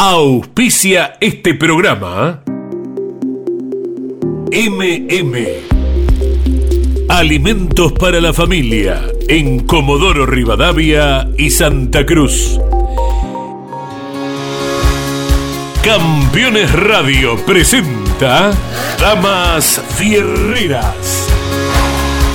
Auspicia este programa. MM. Alimentos para la familia en Comodoro Rivadavia y Santa Cruz. Campeones Radio presenta Damas Fierreras.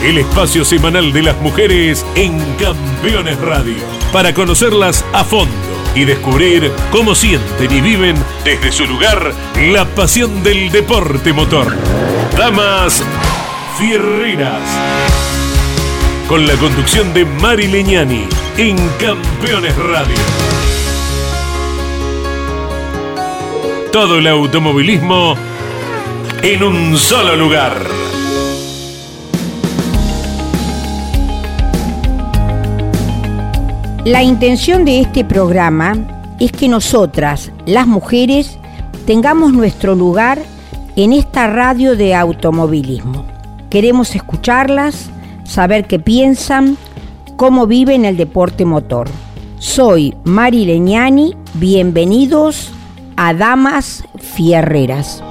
El espacio semanal de las mujeres en Campeones Radio. Para conocerlas a fondo y descubrir cómo sienten y viven desde su lugar la pasión del deporte motor. Damas Fierreras. Con la conducción de Mari Leñani en Campeones Radio. Todo el automovilismo en un solo lugar. La intención de este programa es que nosotras, las mujeres, tengamos nuestro lugar en esta radio de automovilismo. Queremos escucharlas, saber qué piensan, cómo viven el deporte motor. Soy Mari Leñani, bienvenidos a Damas Fierreras.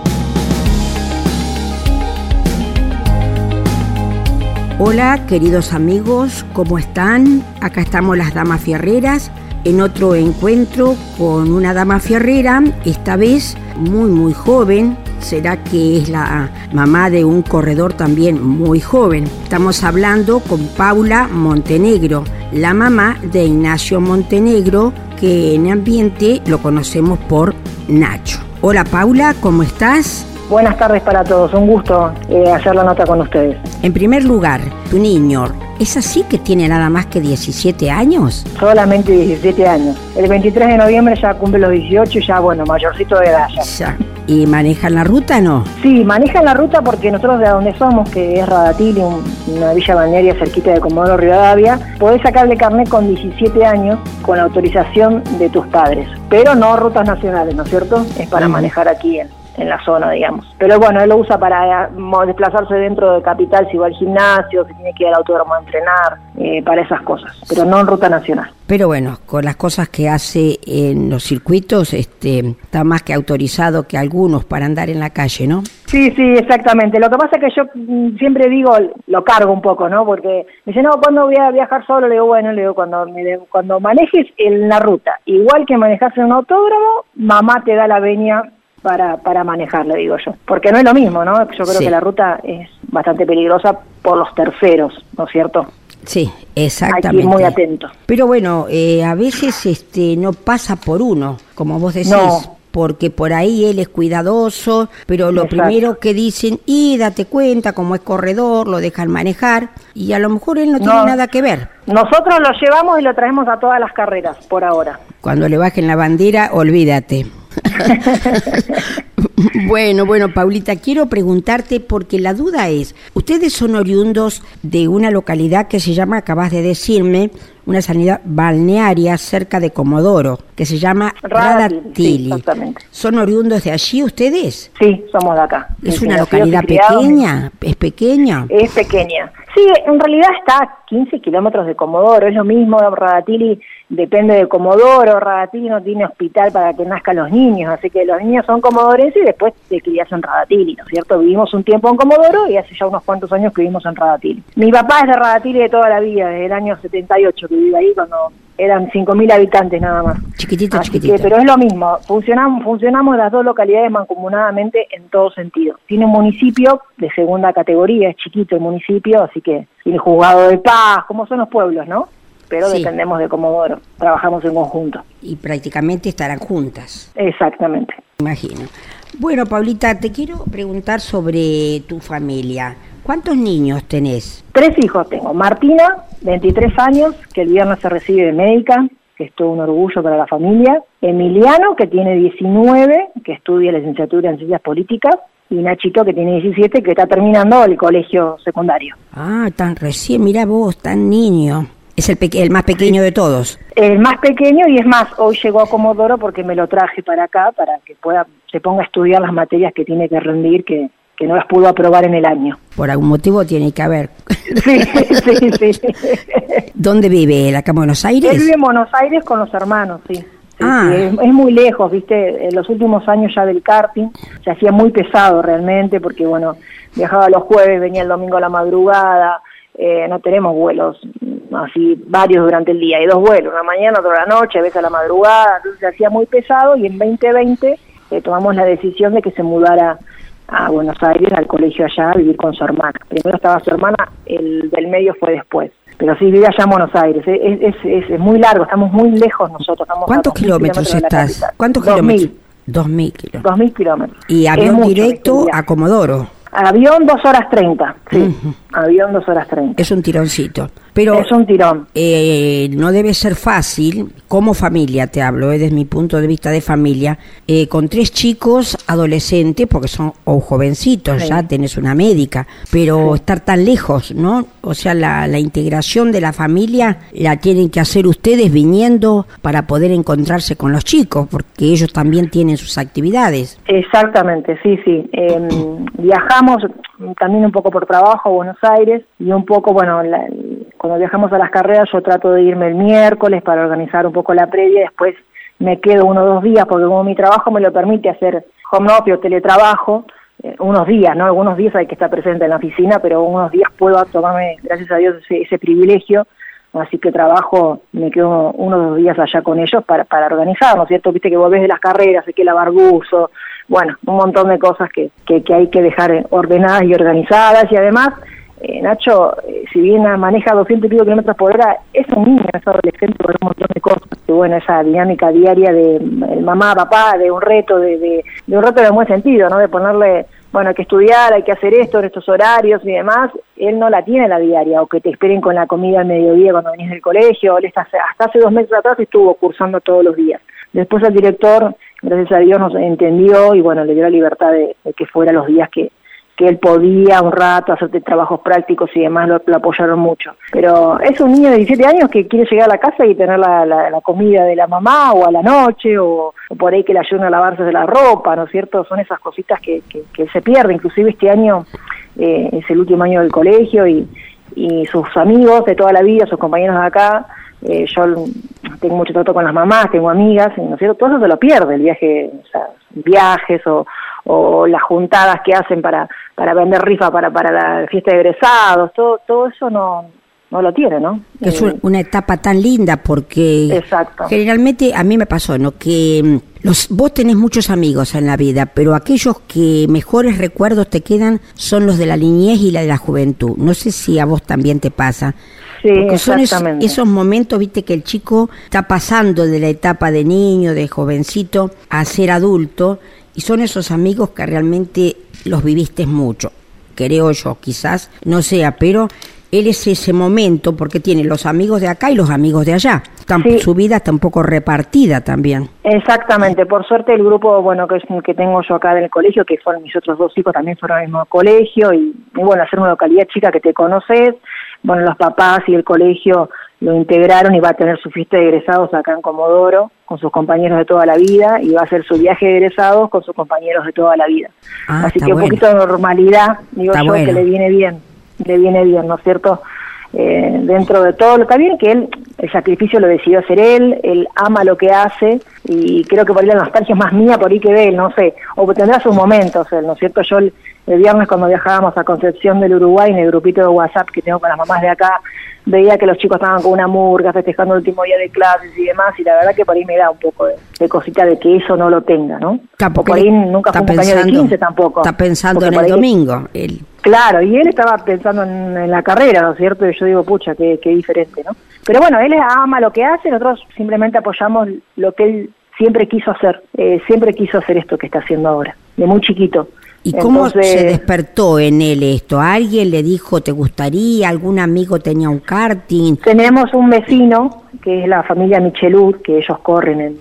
Hola queridos amigos, ¿cómo están? Acá estamos las Damas Fierreras en otro encuentro con una dama fierrera, esta vez muy muy joven, será que es la mamá de un corredor también muy joven. Estamos hablando con Paula Montenegro, la mamá de Ignacio Montenegro, que en ambiente lo conocemos por Nacho. Hola Paula, ¿cómo estás? Buenas tardes para todos, un gusto eh, hacer la nota con ustedes. En primer lugar, tu niño, ¿es así que tiene nada más que 17 años? Solamente 17 años. El 23 de noviembre ya cumple los 18 y ya, bueno, mayorcito de edad ya. Ya. ¿Y manejan la ruta no? Sí, manejan la ruta porque nosotros de donde somos, que es Radatili, un- una villa balnearia cerquita de Comodoro Rivadavia, podés sacarle carnet con 17 años con la autorización de tus padres. Pero no rutas nacionales, ¿no es cierto? Es para Ujú. manejar aquí en, en la zona, digamos. Pero bueno, él lo usa para desplazarse dentro de capital, si va al gimnasio, si tiene que ir al autódromo a entrenar, eh, para esas cosas. Pero no en ruta nacional. Pero bueno, con las cosas que hace en los circuitos, este, está más que autorizado que algunos para andar en la calle, ¿no? Sí, sí, exactamente. Lo que pasa es que yo mm, siempre digo, lo cargo un poco, ¿no? Porque me dice, no, ¿cuándo voy a viajar solo? Le digo, bueno, le digo, cuando, cuando manejes en la ruta, igual que manejarse en un autódromo, mamá te da la venia para, para manejar, le digo yo. Porque no es lo mismo, ¿no? Yo creo Sí. que la ruta es bastante peligrosa por los terceros, ¿no es cierto? Sí, exactamente. muy atento. Pero bueno, eh, a veces este, no pasa por uno, como vos decís. No. Porque por ahí él es cuidadoso, pero lo Exacto. primero que dicen, y date cuenta, como es corredor, lo dejan manejar, y a lo mejor él no, tiene No. nada que ver. Nosotros lo llevamos y lo traemos a todas las carreras, por ahora. Cuando le bajen la bandera, olvídate. bueno, bueno, Paulita, quiero preguntarte porque la duda es, ustedes son oriundos de una localidad que se llama, acabas de decirme, una sanidad balnearia cerca de Comodoro, que se llama Radatili, sí. ¿Son oriundos de allí ustedes? Sí, somos de acá. ¿Es una localidad pequeña? ¿Es pequeña? Es pequeña. Sí, en realidad está a 15 kilómetros de Comodoro, es lo mismo, Radatili depende de Comodoro, Radatili no tiene hospital para que nazcan los niños, así que los niños son comodorenses y después se crían en Radatili, ¿no es cierto? Vivimos un tiempo en Comodoro y hace ya unos cuantos años que vivimos en Radatili. Mi papá es de Radatili de toda la vida, desde el año 78 que vive ahí, cuando eran 5.000 habitantes nada más. Chiquitito, Así chiquitito. que, pero es lo mismo, funcionamos, funcionamos las dos localidades mancomunadamente en todo sentido. Tiene un municipio de segunda categoría, es chiquito el municipio, así que tiene juzgado de paz, como son los pueblos, ¿no? Pero Sí. dependemos de Comodoro, trabajamos en conjunto. Y prácticamente estarán juntas. Exactamente. Imagino. Bueno, Paulita, te quiero preguntar sobre tu familia. ¿Cuántos niños tenés? Tres hijos tengo. Martina, 23 años, que el viernes se recibe de médica, que es todo un orgullo para la familia. Emiliano, que tiene 19, que estudia licenciatura en ciencias políticas. Y Nachito, que tiene 17, que está terminando el colegio secundario. Ah, tan recién, mira vos, tan niño. Es el, el más pequeño de todos. El más pequeño, y es más, hoy llegó a Comodoro porque me lo traje para acá, para que pueda se ponga a estudiar las materias que tiene que rendir, que, que no las pudo aprobar en el año. Por algún motivo tiene que haber. Sí, sí, sí. ¿Dónde vive él? ¿Acá en Buenos Él Aires? vive en Buenos Aires con los hermanos, sí. Ah. es, muy lejos, viste, en los últimos años ya del karting se hacía muy pesado realmente porque, bueno, viajaba los jueves, venía el domingo a la madrugada, eh, no tenemos vuelos así varios durante el día, hay dos vuelos, una mañana, otra la noche, a veces a la madrugada, entonces se hacía muy pesado y en 2020 eh, tomamos la decisión de que se mudara a Buenos Aires, al colegio allá, a vivir con su hermana. Primero estaba su hermana, el del medio fue después. Pero sí, vive allá en Buenos Aires. Es, es, es, muy largo, estamos muy lejos nosotros. Estamos ¿Cuántos kilómetros, estás? ¿Cuántos kilómetros? Dos mil kilómetros. Dos mil kilómetros. ¿Y avión directo a Comodoro? Avión dos horas treinta, sí. Avión dos horas treinta. Es un tironcito. Pero es un tirón. Eh, no debe ser fácil, como familia te hablo, eh, desde mi punto de vista de familia, eh, con tres chicos adolescentes, porque son o jovencitos, ya tenés una médica, pero estar tan lejos, ¿no? O sea, la, la integración de la familia la tienen que hacer ustedes viniendo para poder encontrarse con los chicos, porque ellos también tienen sus actividades. Exactamente, sí, sí. Em, viajamos también un poco por trabajo a Buenos Aires y un poco, bueno, la, cuando viajamos a las carreras yo trato de irme el miércoles para organizar un poco la previa después me quedo uno o dos días porque como mi trabajo me lo permite hacer home office teletrabajo, eh, unos días, ¿no? Algunos días hay que estar presente en la oficina, pero unos días puedo tomarme, gracias a Dios, ese, privilegio. Así que trabajo, me quedo uno o dos días allá con ellos para, para organizar, ¿no es cierto? Viste que vos ves de las carreras, hay que lavar buzo, bueno, un montón de cosas que, que, que hay que dejar ordenadas y organizadas y además eh, Nacho, eh, si bien maneja 200 y pico kilómetros por hora, es un niño, es adolescente por un montón de cosas. Y bueno, esa dinámica diaria de el mamá, papá, de un reto, de, de, un reto de buen sentido, ¿no? De ponerle, bueno, hay que estudiar, hay que hacer esto en estos horarios y demás, él no la tiene la diaria, o que te esperen con la comida al mediodía cuando venís del colegio, él está, hasta hace dos meses atrás estuvo cursando todos los días. Después el director, gracias a Dios, nos entendió y bueno, le dio la libertad de que fuera los días que, que él podía un rato hacerte trabajos prácticos y demás, lo, apoyaron mucho. Pero es un niño de 17 años que quiere llegar a la casa y tener la, comida de la mamá o a la noche o, por ahí que le ayuden a lavarse de la ropa, ¿no es cierto? Son esas cositas que, que, se pierde. Inclusive este año eh, es el último año del colegio y, sus amigos de toda la vida, sus compañeros de acá, eh, yo tengo mucho trato con las mamás, tengo amigas, ¿no es cierto? Todo eso se lo pierde, el viaje, viajes o, o las juntadas que hacen para, para vender rifa para, para la fiesta de egresados, todo, todo eso no, no lo tiene, ¿no? Es eh, una etapa tan linda porque generalmente a mí me pasó, ¿no? Que mm, los, vos tenés muchos amigos en la vida, pero aquellos que mejores recuerdos te quedan son los de la niñez y la de la juventud. No sé si a vos también te pasa. Sí, Porque son esos, momentos, viste, que el chico está pasando de la etapa de niño, de jovencito, a ser adulto, y son esos amigos que realmente los viviste mucho. Creo yo, quizás no sea, pero él es ese momento porque tiene los amigos de acá y los amigos de allá. Su vida está un poco repartida también. Exactamente. Por suerte el grupo, bueno, que, que tengo yo acá del colegio, que fueron mis otros dos hijos, también fueron al mismo colegio y, y bueno, hacer una localidad chica que te conoces, bueno, los papás y el colegio lo integraron y va a tener su fiesta de egresados acá en Comodoro con sus compañeros de toda la vida y va a hacer su viaje de egresados con sus compañeros de toda la vida. Ah, Así que un poquito de normalidad, digo yo, que le viene bien, le viene bien, ¿no es cierto? Eh, dentro de todo está bien que él el sacrificio lo decidió hacer él él ama lo que hace y creo que por ahí la nostalgia es más mía por ahí que de él no sé o tendrá sus momentos él no es cierto yo el viernes cuando viajábamos a Concepción del Uruguay en el grupito de WhatsApp que tengo con las mamás de acá veía que los chicos estaban con una murga festejando el último día de clases y demás, y la verdad que por ahí me da un poco de, cosita de que eso no lo tenga, ¿no? Tampoco. por ahí nunca fue un de 15 tampoco. Está pensando en el domingo. Él. Claro, y él estaba pensando en, la carrera, ¿no es cierto? Y yo digo, pucha, qué, qué diferente, ¿no? Pero bueno, él ama lo que hace, nosotros simplemente apoyamos lo que él siempre quiso hacer, eh, siempre quiso hacer esto que está haciendo ahora, de muy chiquito. ¿Y cómo se despertó en él esto? ¿Alguien le dijo, te gustaría? ¿Algún amigo tenía un karting? Tenemos un vecino, que es la familia Michelud, que ellos corren en,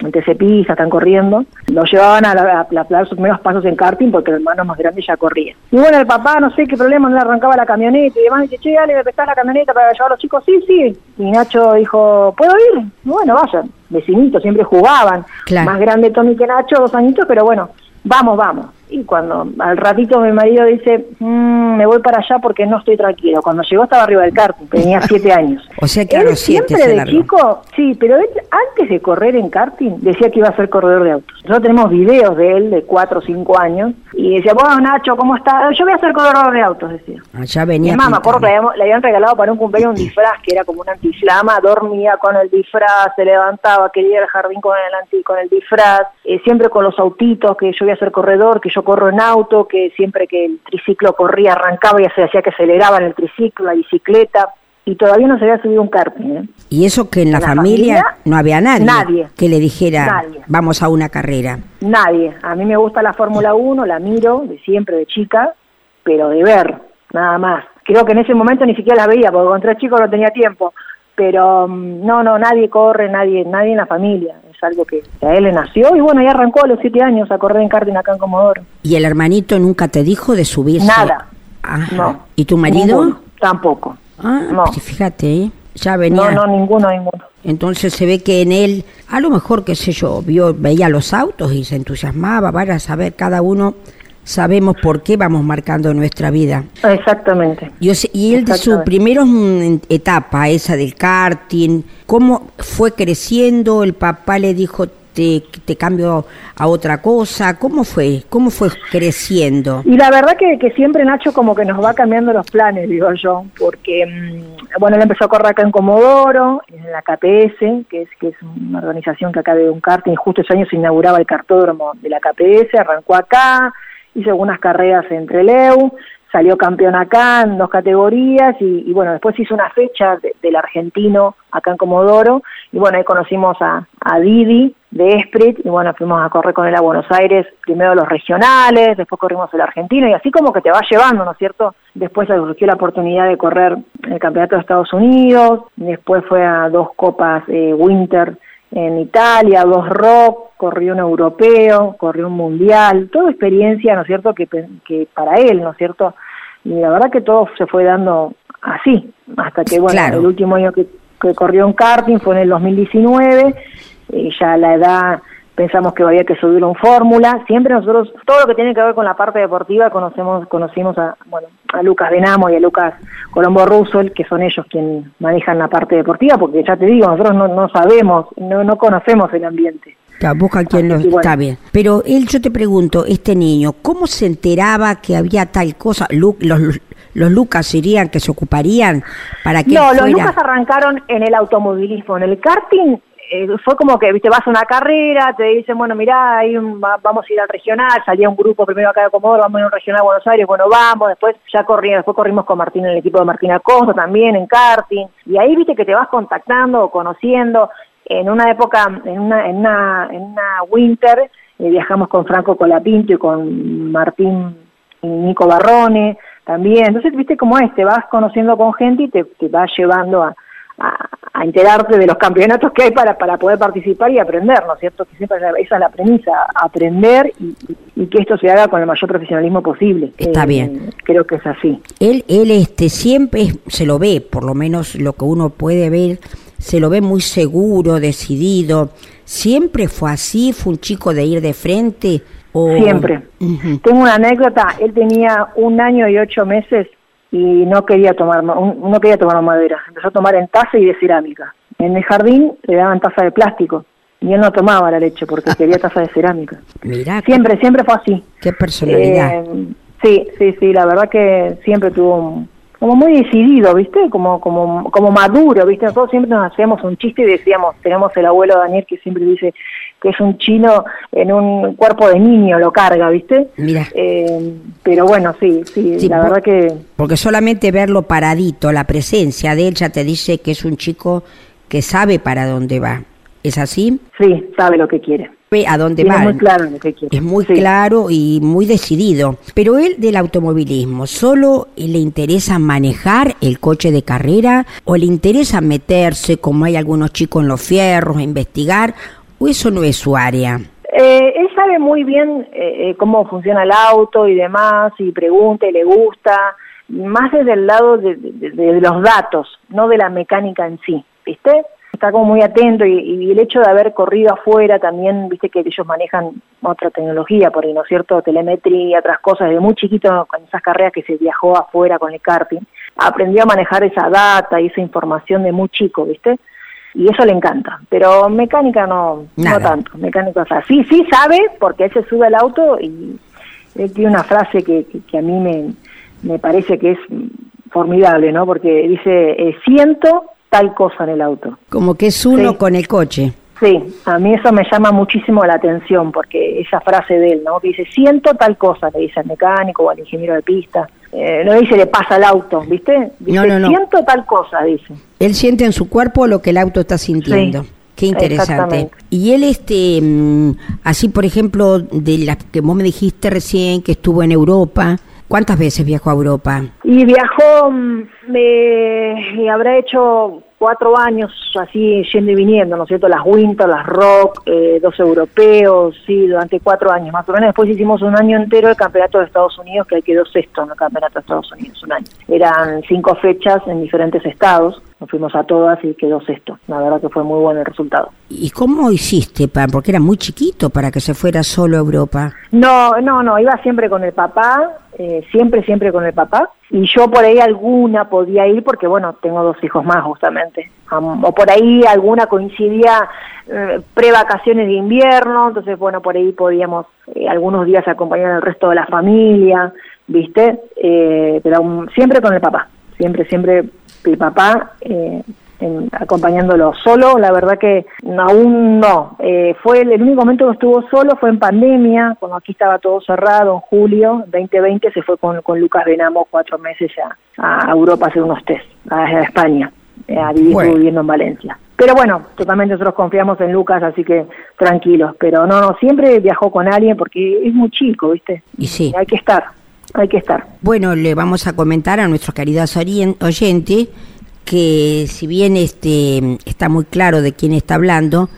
en TCPISA, están corriendo. Lo llevaban a, la, dar sus primeros pasos en karting porque el hermano más grande ya corría. Y bueno, el papá, no sé qué problema, no le arrancaba la camioneta y demás. Dice, che, dale, me prestás la camioneta para llevar a los chicos. Sí, sí. Y Nacho dijo, ¿puedo ir? bueno, vayan. Vecinitos, siempre jugaban. Más grande Tommy que Nacho, dos añitos, pero bueno, vamos, vamos. Y cuando al ratito mi marido dice, mm, me voy para allá porque no estoy tranquilo. Cuando llegó estaba arriba del karting, tenía siete años. o sea que a él los siete siempre de chico, sí, pero él antes de correr en karting decía que iba a ser corredor de autos. Nosotros tenemos videos de él de cuatro o cinco años y decía, bueno Nacho, ¿cómo estás? Yo voy a ser corredor de autos, decía. Allá Mi venía. mamá, me acuerdo que le habían regalado para un cumpleaños un disfraz que era como un antiflama, dormía con el disfraz, se levantaba, quería ir al jardín con el, anti, con el disfraz, eh, siempre con los autitos, que yo voy a ser corredor, que yo corro en auto, que siempre que el triciclo corría, arrancaba y se hacía que aceleraba en el triciclo, la bicicleta, y todavía no se había subido un karting. ¿eh? Y eso que en la, ¿En la familia, familia? no había nadie, Nadie. que le dijera, Nadie. vamos a una carrera. Nadie. A mí me gusta la Fórmula 1, la miro de siempre, de chica, pero de ver, nada más. Creo que en ese momento ni siquiera la veía, porque con tres chicos no tenía tiempo. Pero mm, no, no, nadie corre, nadie nadie en la familia. Es algo que a él le nació y bueno, ya arrancó a los siete años a correr en karting acá en Comodoro. ¿Y el hermanito nunca te dijo de subirse? Nada. Ajá. No. ¿Y tu marido? Ninguno, tampoco. Ah, No. pues fíjate, ¿eh? ya venía. No, no, ninguno, ninguno. Entonces se ve que en él, a lo mejor, qué sé yo, vio, veía los autos y se entusiasmaba, para saber, cada uno sabemos por qué vamos marcando nuestra vida. Exactamente. Yo sé- y él de su primera mm, etapa, esa del karting, ¿cómo fue creciendo? El papá le dijo, te, te cambio a otra cosa. ¿Cómo fue? ¿Cómo fue creciendo? Y la verdad que, que siempre Nacho como que nos va cambiando los planes, digo yo, porque, mm, bueno, él empezó a correr acá en Comodoro, en la KPS, que es, que es una organización que acá de un karting, justo ese año se inauguraba el cartódromo de la KPS, arrancó acá, hizo algunas carreras entre Leu, salió campeón acá en dos categorías y, bueno, después hizo una fecha de- del argentino acá en Comodoro y bueno, ahí conocimos a, a Didi de Esprit y bueno, fuimos a correr con él a Buenos Aires, primero los regionales, después corrimos el argentino y así como que te va llevando, ¿no es cierto? Después surgió la oportunidad de correr el campeonato de Estados Unidos, después fue a dos copas eh, Winter en Italia, dos rock, corrió un europeo, corrió un mundial, toda experiencia, ¿no es cierto?, que, que para él, ¿no es cierto? Y la verdad que todo se fue dando así, hasta que, bueno, Claro. el último año que, que corrió en karting fue en el 2019, y ya a la edad pensamos que había que subirlo en fórmula, siempre nosotros, todo lo que tiene que ver con la parte deportiva, conocemos, conocimos a, bueno, a Lucas Benamo y a Lucas Colombo Russell, que son ellos quienes manejan la parte deportiva, porque ya te digo, nosotros no, no sabemos, no, no conocemos el ambiente. Claro, Busca quien lo bueno. está bien. Pero él, yo te pregunto, este niño, ¿cómo se enteraba que había tal cosa? Lu- los, los Lucas irían, que se ocuparían para que No, los? Lucas arrancaron en el automovilismo, en el karting eh, fue como que, viste, vas a una carrera, te dicen, bueno, mirá, hay un- va- vamos a ir al regional, salía un grupo primero acá de Comodoro, vamos a ir a un regional a Buenos Aires, bueno, vamos, después ya corrí, después corrimos con Martín en el equipo de Martín Acosta también, en karting, y ahí, viste, que te vas contactando o conociendo, en una época, en una, en una, en una winter, eh, viajamos con Franco Colapinto y con Martín y Nico Barrone también. Entonces, viste cómo es, te vas conociendo con gente y te, te vas llevando a, a, a enterarte de los campeonatos que hay para, para poder participar y aprender, ¿no es cierto? Que siempre esa es la premisa, aprender y, y que esto se haga con el mayor profesionalismo posible. Está Eh, bien. Creo que es así. Él, él este, siempre es- se lo ve, por lo menos lo que uno puede ver, se lo ve muy seguro, decidido. ¿Siempre fue así? ¿Fue un chico de ir de frente? O... Siempre. Tengo una anécdota, él tenía un año y ocho meses y no quería tomar no quería tomar madera, empezó a tomar en taza y de cerámica. En el jardín le daban taza de plástico y él no tomaba la leche porque quería taza de cerámica. Mirá, Siempre, siempre fue así. qué personalidad. Eh, sí, sí, sí, la verdad que siempre tuvo un- como muy decidido, ¿viste? Como, como, como maduro, ¿viste? Nosotros siempre nos hacíamos un chiste y decíamos, tenemos el abuelo Daniel que siempre dice que es un chino en un cuerpo de niño, lo carga, ¿viste? Mirá. Eh, pero bueno, sí, sí, Sí, la por- verdad que Porque solamente verlo paradito, la presencia de él ya te dice que es un chico que sabe para dónde va. ¿Es así? sí, sabe lo que quiere. A dónde va. muy claro lo que quiere. Es muy Sí. claro y muy decidido. Pero él del automovilismo, ¿solo le interesa manejar el coche de carrera o le interesa meterse, como hay algunos chicos en los fierros, a investigar? ¿O eso no es su área? Eh, él sabe muy bien eh, eh, cómo funciona el auto y demás, y pregunta y le gusta, más desde el lado de, los datos, no de la mecánica en sí, ¿viste? está como muy atento y, el hecho de haber corrido afuera también, viste que ellos manejan otra tecnología, por ahí, ¿no es cierto? Telemetría, otras cosas, desde muy chiquito con esas carreras que se viajó afuera con el karting, aprendió a manejar esa data y esa información de muy chico, ¿viste? Y eso le encanta, pero mecánica no, no tanto, mecánica, o sea, sí, sí sabe porque él se sube al auto y él tiene una frase que, que, a mí me, me parece que es formidable, ¿no? Porque dice, eh, siento tal cosa en el auto. Como que es uno con el coche. Sí, a mí eso me llama muchísimo la atención, porque esa frase de él, ¿no? Que dice, siento tal cosa, le dice al mecánico o al ingeniero de pista. Eh, no dice, le pasa al auto, ¿viste? Dice, no, no, no. siento tal cosa, dice. Él siente en su cuerpo lo que el auto está sintiendo. Qué interesante. Y él, este, mm, así por ejemplo, de la que vos me dijiste recién que estuvo en Europa, ¿cuántas veces viajó a Europa? Y viajó, mm, me habrá hecho cuatro años así yendo y viniendo, ¿no es cierto? Las Winter, las Rock, eh, dos europeos, sí, durante cuatro años más o menos. Después hicimos un año entero el campeonato de Estados Unidos, que quedó sexto en el campeonato de Estados Unidos, un año. Eran cinco fechas en diferentes estados, nos fuimos a todas y quedó sexto. La verdad que fue muy bueno el resultado. ¿Y cómo hiciste, Pan? Porque era muy chiquito para que se fuera solo a Europa. No, no, no, iba siempre con el papá, eh, siempre, siempre con el papá. Y yo por ahí alguna podía ir porque, bueno, tengo dos hijos más justamente. o por ahí alguna coincidía eh, pre-vacaciones de invierno, entonces, bueno, por ahí podíamos eh, algunos días acompañar al resto de la familia, ¿viste? Eh, pero siempre con el papá, siempre, siempre el papá eh, acompañándolo solo, la verdad que aún no. Eh, fue el, único momento que estuvo solo fue en pandemia, cuando aquí estaba todo cerrado, en julio 2020 se fue con, con Lucas Benamo cuatro meses a, a Europa a hacer unos test, a, España, eh, a vivir viviendo en Valencia. Pero bueno, totalmente nosotros confiamos en Lucas, así que tranquilos. Pero no, no, siempre viajó con alguien porque es muy chico, ¿viste? Y sí. Hay que estar, hay que estar. Bueno, le vamos a comentar a nuestros queridos oyentes que si bien este está muy claro de quién está hablando,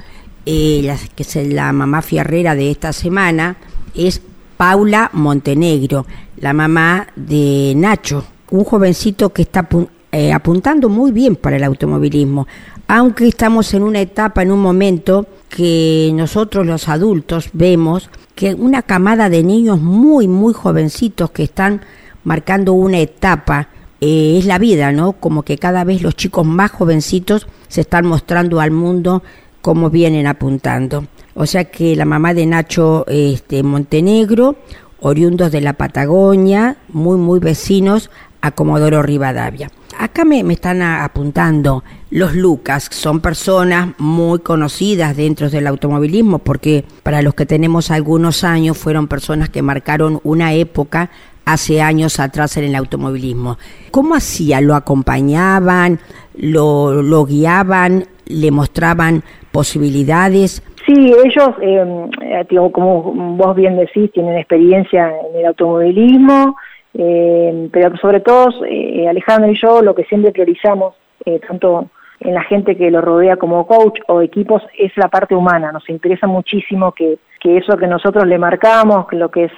eh, que es la mamá fierrera de esta semana, es Paula Montenegro, la mamá de Nacho, un jovencito que está eh, apuntando muy bien para el automovilismo, aunque estamos en una etapa, en un momento que nosotros los adultos vemos que una camada de niños muy, muy jovencitos que están marcando una etapa eh, es la vida, ¿no? Como que cada vez los chicos más jovencitos se están mostrando al mundo como vienen apuntando. O sea que la mamá de Nacho este, Montenegro, oriundos de la Patagonia, muy, muy vecinos a Comodoro Rivadavia. Acá me, están apuntando los Lucas, son personas muy conocidas dentro del automovilismo porque para los que tenemos algunos años fueron personas que marcaron una época hace años atrás en el automovilismo. ¿Cómo hacía? ¿Lo acompañaban? ¿Lo, lo guiaban? ¿Le mostraban posibilidades? Sí, ellos, em, eh, como vos bien decís, tienen experiencia en el automovilismo, eh, pero sobre todo eh, Alejandro y yo lo que siempre priorizamos, eh, tanto en la gente que lo rodea como coach o equipos, es la parte humana. Nos interesa muchísimo que, que eso que nosotros le marcamos, lo que es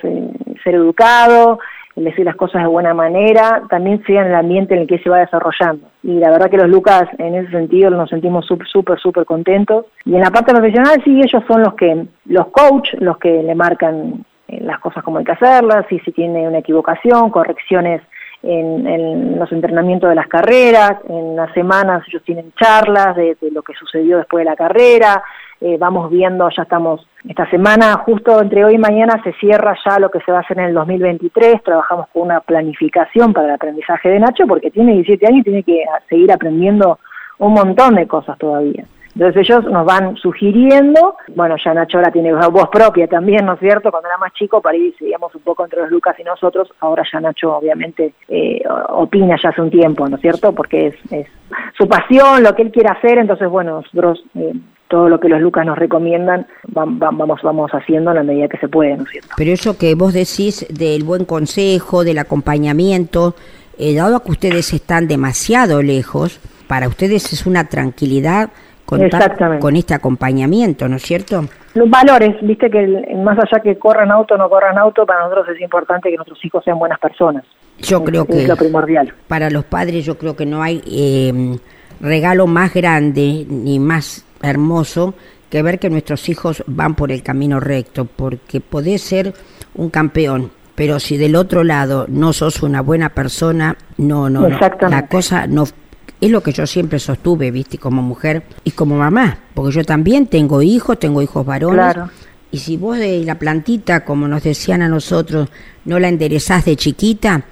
ser educado, decir las cosas de buena manera, también sea en el ambiente en el que se va desarrollando. Y la verdad que los Lucas en ese sentido nos sentimos súper, súper, contentos. Y en la parte profesional sí, ellos son los que, los coach, los que le marcan eh, las cosas como hay que hacerlas, y si tiene una equivocación, correcciones en, los entrenamientos de las carreras, en las semanas ellos tienen charlas de lo que sucedió después de la carrera, eh, vamos viendo, ya estamos, esta semana, justo entre hoy y mañana se cierra ya lo que se va a hacer en el 2023, trabajamos con una planificación para el aprendizaje de Nacho, porque tiene 17 años y tiene que seguir aprendiendo un montón de cosas todavía. Entonces ellos nos van sugiriendo, bueno, ya Nacho ahora tiene voz propia también, ¿no es cierto? Cuando era más chico, para ir, seguíamos un poco entre los Lucas y nosotros, ahora ya Nacho obviamente eh, opina ya hace un tiempo, ¿no es cierto? Porque es, su pasión, lo que él quiere hacer, entonces bueno, nosotros eh, todo lo que los Lucas nos recomiendan vamos, vamos haciendo en la medida que se puede, ¿no es cierto? Pero eso que vos decís del buen consejo, del acompañamiento, eh, dado que ustedes están demasiado lejos, para ustedes es una tranquilidad contar con este acompañamiento, ¿no es cierto? Los valores, viste que más allá que corran auto o no corran auto, para nosotros es importante que nuestros hijos sean buenas personas. Yo creo que es lo primordial. Para los padres yo creo que no hay eh, regalo más grande ni más hermoso que ver que nuestros hijos van por el camino recto, porque podés ser un campeón, pero si del otro lado no sos una buena persona, no, no, no. la cosa no es lo que yo siempre sostuve, viste, como mujer y como mamá, porque yo también tengo hijos, tengo hijos varones. Y si vos de la plantita, como nos decían a nosotros, no la enderezás de chiquita,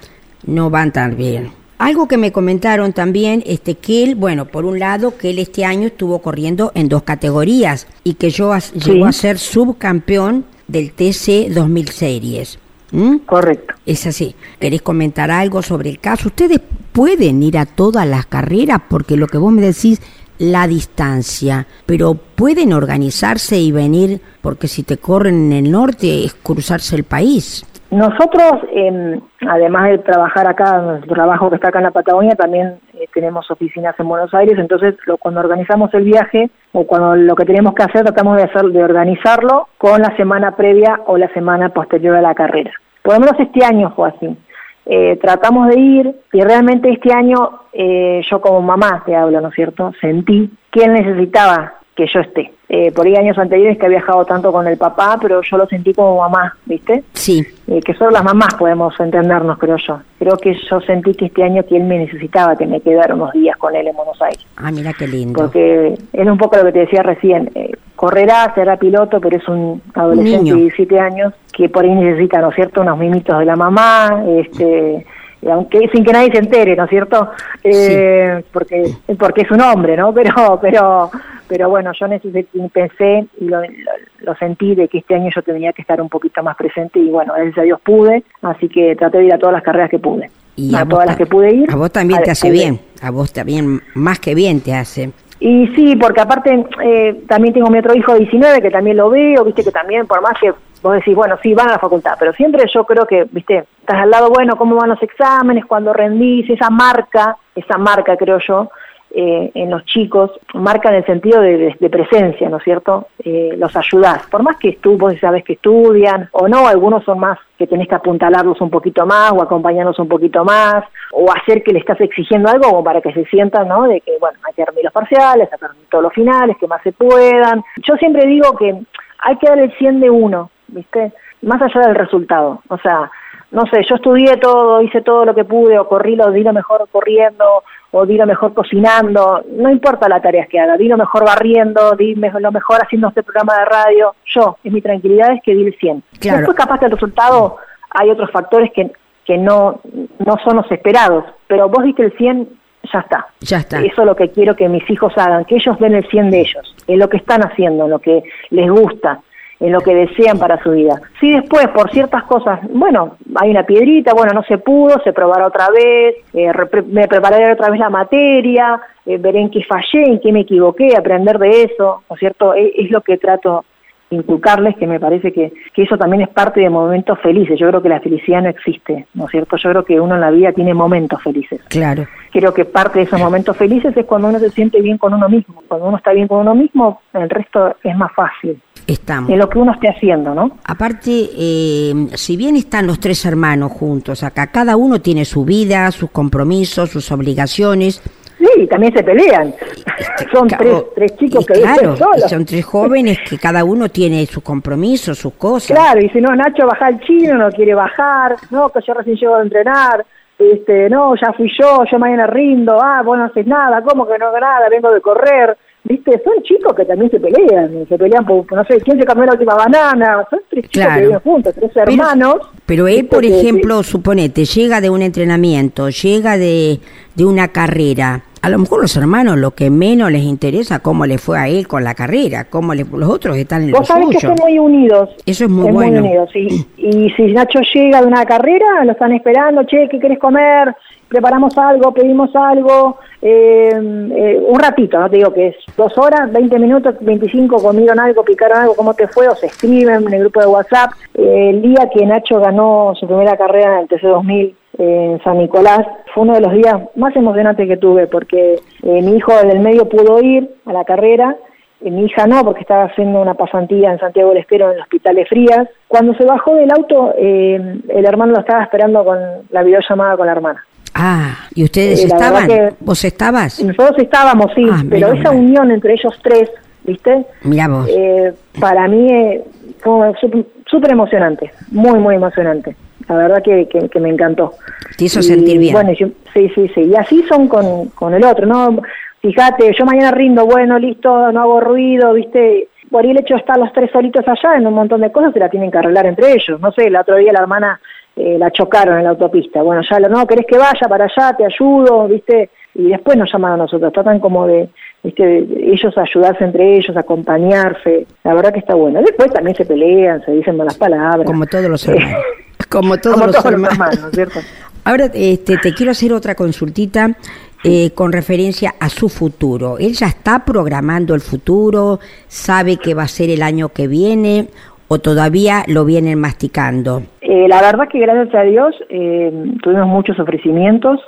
no van tan bien. Algo que me comentaron también, este, que él, bueno, por un lado, que él este año estuvo corriendo en dos categorías y que yo llegó a ser subcampeón del TC 2000 Series. ¿Mm? Correcto. Es así. ¿Querés comentar algo sobre el caso? Ustedes pueden ir a todas las carreras porque lo que vos me decís, la distancia, pero pueden organizarse y venir porque si te corren en el norte es cruzarse el país. Nosotros, eh, además de trabajar acá, nuestro trabajo que está acá en la Patagonia, también eh, tenemos oficinas en Buenos Aires, entonces lo, cuando organizamos el viaje o cuando lo que tenemos que hacer, tratamos de, hacer, de organizarlo con la semana previa o la semana posterior a la carrera. Por lo menos este año fue así. Eh, tratamos de ir y realmente este año eh, yo como mamá te hablo, ¿no es cierto? Sentí que él necesitaba que yo esté. Eh, por ahí años anteriores que había viajado tanto con el papá, pero yo lo sentí como mamá, ¿viste? Sí. Eh, que solo las mamás podemos entendernos, creo yo. Creo que yo sentí que este año que él me necesitaba que me quedara unos días con él en Buenos Aires. Ah, mira qué lindo. Porque es un poco lo que te decía recién. Eh, correrá, será piloto, pero es un adolescente de 17 años que por ahí necesita, ¿no es cierto?, unos mimitos de la mamá, este aunque sin que nadie se entere, ¿no es cierto? Eh, porque porque es un hombre, ¿no? Pero pero pero bueno, yo pensé y lo, sentí de que este año yo tenía que estar un poquito más presente y bueno, gracias a Dios pude, así que traté de ir a todas las carreras que pude. Y a, todas las que pude ir. A vos también te hace bien, a vos también más que bien te hace. Y sí, porque aparte eh, también tengo mi otro hijo de 19 que también lo veo, viste que también, por más que vos decís, bueno, sí, van a la facultad, pero siempre yo creo que, viste, estás al lado, bueno, cómo van los exámenes, cuando rendís, esa marca, esa marca creo yo, eh, en los chicos, marca en el sentido de, presencia, ¿no es cierto? Eh, los ayudás, por más que tú vos sabes que estudian o no, algunos son más que tenés que apuntalarlos un poquito más o acompañarlos un poquito más o hacer que le estás exigiendo algo como para que se sientan, ¿no? De que, bueno, hay que dormir los parciales, sacar todos los finales, que más se puedan. Yo siempre digo que hay que dar el 100 de uno, ¿viste? Más allá del resultado, o sea, no sé, yo estudié todo, hice todo lo que pude, o corrí lo, di lo mejor corriendo, o di lo mejor cocinando, no importa las tareas que haga, di lo mejor barriendo, di lo mejor haciendo este programa de radio, yo, es mi tranquilidad es que di el 100. Claro. Después capaz que el resultado hay otros factores que, que no, no son los esperados, pero vos diste el 100, ya está. Ya está. Eso es lo que quiero que mis hijos hagan, que ellos den el 100 de ellos, en lo que están haciendo, en lo que les gusta, en lo que desean para su vida. Si después, por ciertas cosas, bueno, hay una piedrita, bueno, no se pudo, se probará otra vez, eh, me prepararé otra vez la materia, eh, veré en qué fallé, en qué me equivoqué, aprender de eso, ¿no es cierto? Es, es lo que trato inculcarles que me parece que, que, eso también es parte de momentos felices. Yo creo que la felicidad no existe, ¿no es cierto? Yo creo que uno en la vida tiene momentos felices. Claro. Creo que parte de esos momentos felices es cuando uno se siente bien con uno mismo. Cuando uno está bien con uno mismo, el resto es más fácil. Estamos. En lo que uno esté haciendo, ¿no? Aparte, eh, si bien están los tres hermanos juntos acá, cada uno tiene su vida, sus compromisos, sus obligaciones, Sí, también se pelean. son tres, tres chicos que claro, solos. son tres jóvenes que cada uno tiene su compromiso, sus cosas. Claro, y si no, Nacho baja el chino, no quiere bajar, no, que yo recién llego a entrenar, este, no, ya fui yo, yo mañana rindo, ah, vos no haces nada, ¿cómo que no hago nada? Vengo de correr. ¿Viste? Son chicos que también se pelean, se pelean por, no sé, ¿quién se cambió la última banana? Son tres chicos que viven juntos, tres hermanos. Pero, él, por ejemplo, suponete, llega de un entrenamiento, llega de, de una carrera, a lo mejor los hermanos lo que menos les interesa cómo le fue a él con la carrera, cómo le, los otros están en Vos sabés que son muy unidos. Eso es muy bueno. Muy unidos, sí. Y si Nacho llega de una carrera, lo están esperando, che, ¿qué querés comer? Preparamos algo, pedimos algo, eh, eh, un ratito, no te digo que es dos horas, 20 minutos, 25, comieron algo, picaron algo, ¿cómo te fue? O se escriben en el grupo de WhatsApp. Eh, el día que Nacho ganó su primera carrera en el TC2000 en San Nicolás. Fue uno de los días más emocionantes que tuve porque mi hijo del medio pudo ir a la carrera, mi hija no porque estaba haciendo una pasantía en Santiago del Estero en el Hospital Frías. Cuando se bajó del auto, el hermano lo estaba esperando con la videollamada con la hermana. Ah, ¿y ustedes estaban? ¿Vos estabas? Nosotros estábamos, sí, ah, pero esa unión entre ellos tres, ¿viste? Mira vos. Eh, para mí eh, fue súper emocionante, muy, muy emocionante. La verdad que, que, me encantó. Te hizo sentir bien. Bueno, sí, sí, sí. Y así son con, con el otro, ¿no? Fíjate, yo mañana rindo, bueno, listo, no hago ruido, ¿viste? Por ahí el hecho de estar los tres solitos allá en un montón de cosas se la tienen que arreglar entre ellos. No sé, el otro día la hermana eh, la chocaron en la autopista. Bueno, ya no, querés que vaya para allá, te ayudo, ¿viste? Y después nos llaman a nosotros, tratan como de, ¿viste? ellos ayudarse entre ellos, acompañarse. La verdad que está bueno. Después también se pelean, se dicen malas palabras. Como todos los hermanos. como todos, los, hermanos. ¿cierto? Ahora este, te quiero hacer otra consultita. Eh, con referencia a su futuro. ¿Él ya está programando el futuro? ¿Sabe que va a ser el año que viene? ¿O todavía lo vienen masticando? Eh, la verdad que gracias a Dios eh, tuvimos muchos ofrecimientos,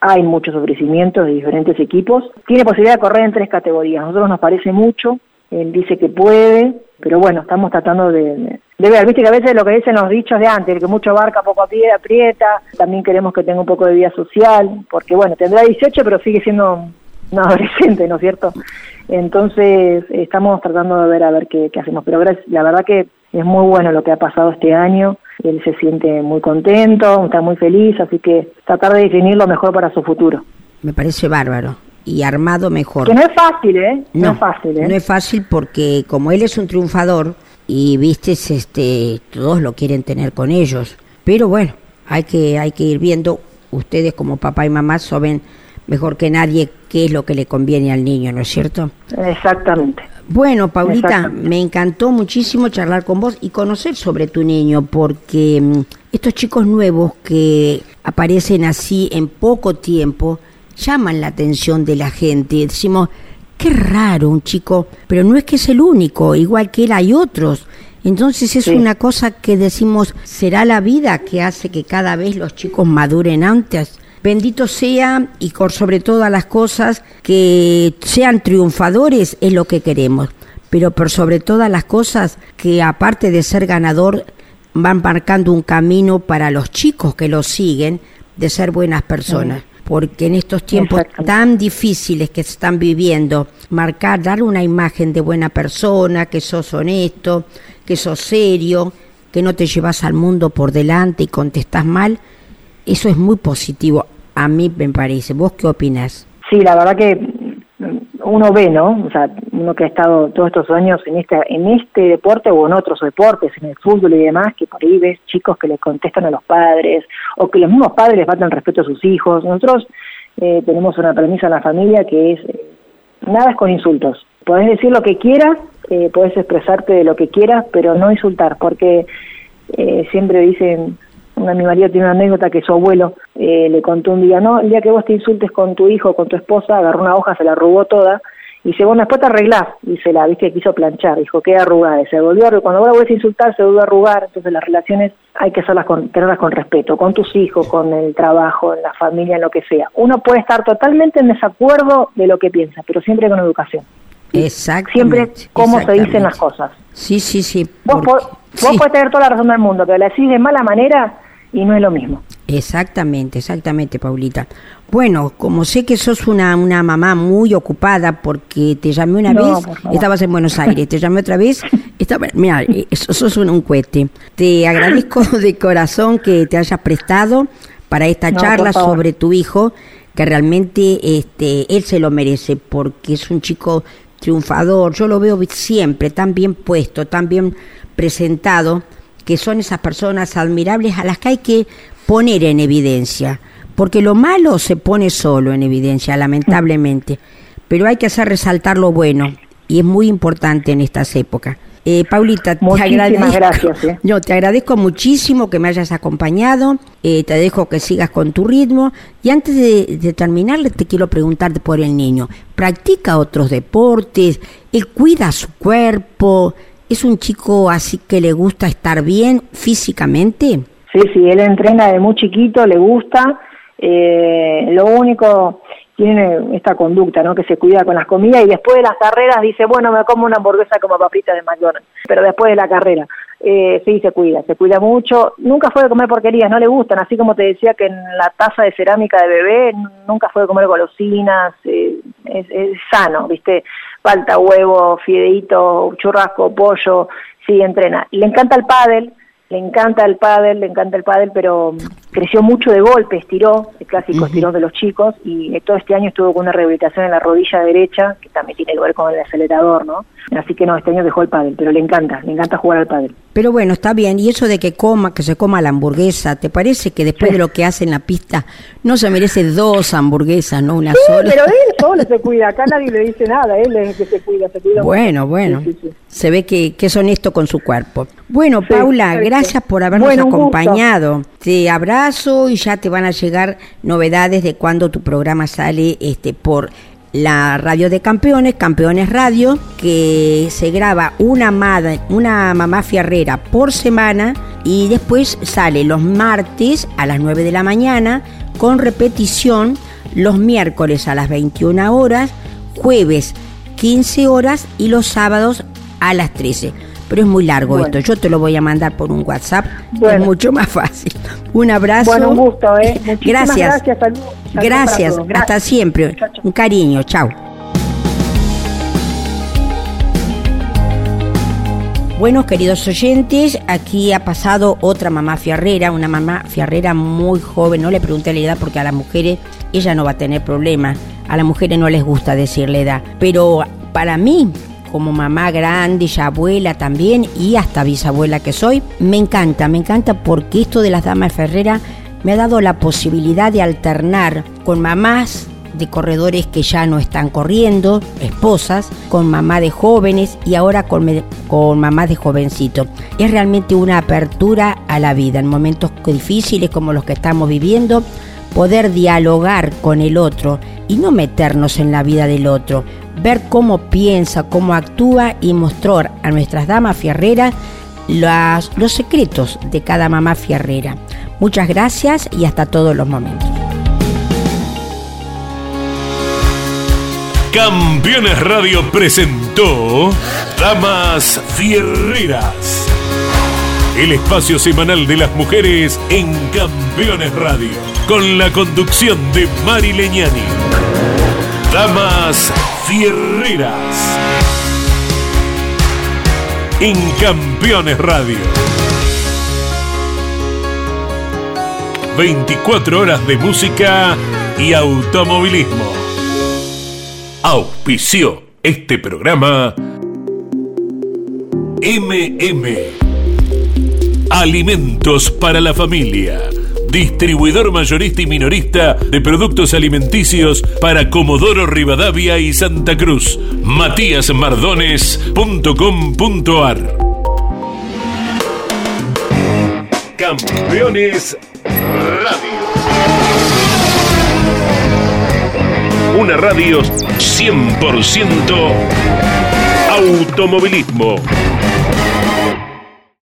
hay muchos ofrecimientos de diferentes equipos. Tiene posibilidad de correr en tres categorías. A nosotros nos parece mucho, él dice que puede, pero bueno, estamos tratando de, de, ver. Viste que a veces lo que dicen los dichos de antes, que mucho barca, poco aprieta. También queremos que tenga un poco de vida social, porque bueno, tendrá 18, pero sigue siendo un adolescente, ¿no es cierto? Entonces, estamos tratando de ver a ver qué, hacemos. Pero la verdad que es muy bueno lo que ha pasado este año. Él se siente muy contento, está muy feliz, así que tratar de definir lo mejor para su futuro. Me parece bárbaro y armado mejor. Que no es fácil, ¿eh? No, es fácil, ¿eh? No es fácil porque como él es un triunfador y viste, este, todos lo quieren tener con ellos. Pero bueno, hay que, hay que ir viendo. Ustedes como papá y mamá saben mejor que nadie qué es lo que le conviene al niño, ¿no es cierto? Exactamente. Bueno, Paulita, me encantó muchísimo charlar con vos y conocer sobre tu niño, porque mm, estos chicos nuevos que aparecen así en poco tiempo, llaman la atención de la gente. Decimos, qué raro un chico, pero no es que es el único, igual que él hay otros. Entonces es una cosa que decimos, ¿será la vida que hace que cada vez los chicos maduren antes? Bendito sea y por sobre todas las cosas que sean triunfadores es lo que queremos, pero por sobre todas las cosas que aparte de ser ganador van marcando un camino para los chicos que los siguen de ser buenas personas. Porque en estos tiempos tan difíciles que se están viviendo, marcar, dar una imagen de buena persona, que sos honesto, que sos serio, que no te llevas al mundo por delante y contestas mal, eso es muy positivo, a mí me parece. ¿Vos qué opinas? Sí, la verdad que uno ve, ¿no? O sea, uno que ha estado todos estos años en este, en este deporte o en otros deportes, en el fútbol y demás, que por ahí ves chicos que le contestan a los padres o que los mismos padres les faltan respeto a sus hijos. Nosotros eh, tenemos una premisa en la familia que es eh, nada es con insultos. Podés decir lo que quieras, eh, podés expresarte de lo que quieras, pero no insultar, porque eh, siempre dicen mi marido tiene una anécdota que su abuelo eh, le contó un día, no, el día que vos te insultes con tu hijo con tu esposa, agarró una hoja, se la arrugó toda, y dice, bueno, después te arreglás, y se la, viste, quiso planchar, dijo, queda arrugada, y se volvió a cuando vos la a insultar, se volvió a arrugar, entonces las relaciones hay que hacerlas con, tenerlas con respeto, con tus hijos, con el trabajo, en la familia, en lo que sea. Uno puede estar totalmente en desacuerdo de lo que piensa, pero siempre con educación. Exacto. Siempre cómo se dicen las cosas. Sí, sí, sí. Vos, vos podés tener toda la razón del mundo, pero la decís de mala manera, y no es lo mismo. Exactamente, exactamente, Paulita. Bueno, como sé que sos una, una mamá muy ocupada porque te llamé una vez, estabas en Buenos Aires, te llamé otra vez, estaba, mira, eh, sos un, un cohete. Te agradezco de corazón que te hayas prestado para esta charla sobre tu hijo, que realmente este, él se lo merece porque es un chico triunfador, yo lo veo siempre tan bien puesto, tan bien presentado que son esas personas admirables a las que hay que poner en evidencia, porque lo malo se pone solo en evidencia, lamentablemente, pero hay que hacer resaltar lo bueno y es muy importante en estas épocas. Eh, Paulita, te agradezco. Gracias, ¿eh? Yo te agradezco muchísimo que me hayas acompañado. Eh, te dejo que sigas con tu ritmo. Y antes de, de, terminar, te quiero preguntarte por el niño. ¿Practica otros deportes? ¿Él cuida su cuerpo? ¿Es un chico así que le gusta estar bien físicamente? Sí, sí, él entrena de muy chiquito, le gusta. Eh, lo único, tiene esta conducta, ¿no? Que se cuida con las comidas y después de las carreras dice, bueno, me como una hamburguesa como papita de McDonald's, pero después de la carrera. Eh, sí, se cuida, se cuida mucho. Nunca fue de comer porquerías, no le gustan, así como te decía que en la taza de cerámica de bebé nunca fue de comer golosinas, eh, es, es, sano, ¿viste? Falta huevo, fideito, churrasco, pollo, sí, entrena. Le encanta el pádel, le encanta el pádel, le encanta el pádel, pero creció mucho de golpe, estiró, el clásico estiró de los chicos, y todo este año estuvo con una rehabilitación en la rodilla derecha, que también tiene que ver con el acelerador, ¿no? Así que no, este año dejó el pádel, pero le encanta, le encanta jugar al pádel. Pero bueno, está bien, y eso de que coma, que se coma la hamburguesa, ¿te parece que después de lo que hace en la pista, no se merece dos hamburguesas, no una sola? pero él solo se cuida, acá nadie le dice nada, él es el que se cuida, se cuida Bueno, bueno, se ve que, que es honesto con su cuerpo. Bueno, Paula, gracias por habernos acompañado. Te y ya te van a llegar novedades de cuando tu programa sale este por la radio de campeones, Campeones Radio, que se graba una, madre, una mamá fierrera por semana y después sale los martes a las 9 de la mañana con repetición los miércoles a las 21 horas, jueves 15 horas y los sábados a las 13 pero es muy largo esto. Yo te lo voy a mandar por un WhatsApp, es mucho más fácil. Un abrazo. Bueno, un gusto, ¿eh? gracias. Gracias, hasta siempre. Un cariño, chao. Bueno, queridos oyentes, aquí ha pasado otra mamá fiarrera, una mamá fiarrera muy joven. No le pregunté la edad porque a las mujeres ella no va a tener problemas. A las mujeres no les gusta decirle edad. Pero para mí, como mamá grande, ya abuela también y hasta bisabuela que soy. Me encanta, me encanta porque esto de las damas Ferrera me ha dado la posibilidad de alternar con mamás de corredores que ya no están corriendo, esposas, con mamá de jóvenes y ahora con, con mamá de jovencito. Es realmente una apertura a la vida en momentos difíciles como los que estamos viviendo, poder dialogar con el otro y no meternos en la vida del otro, ver cómo piensa, cómo actúa y mostrar a nuestras damas fierreras los secretos de cada mamá fierrera. Muchas gracias y hasta todos los momentos. Campeones Radio presentó Damas Fierreras, el espacio semanal de las mujeres en Campeones Radio, con la conducción de Mari Leñani. Damas Fierreras. En Campeones Radio. 24 horas de música y automovilismo. Auspició este programa MM. Alimentos para la familia distribuidor mayorista y minorista de productos alimenticios para Comodoro Rivadavia y Santa Cruz. matíasmardones.com.ar Campeones Radio. Una radio 100% automovilismo.